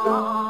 Oh.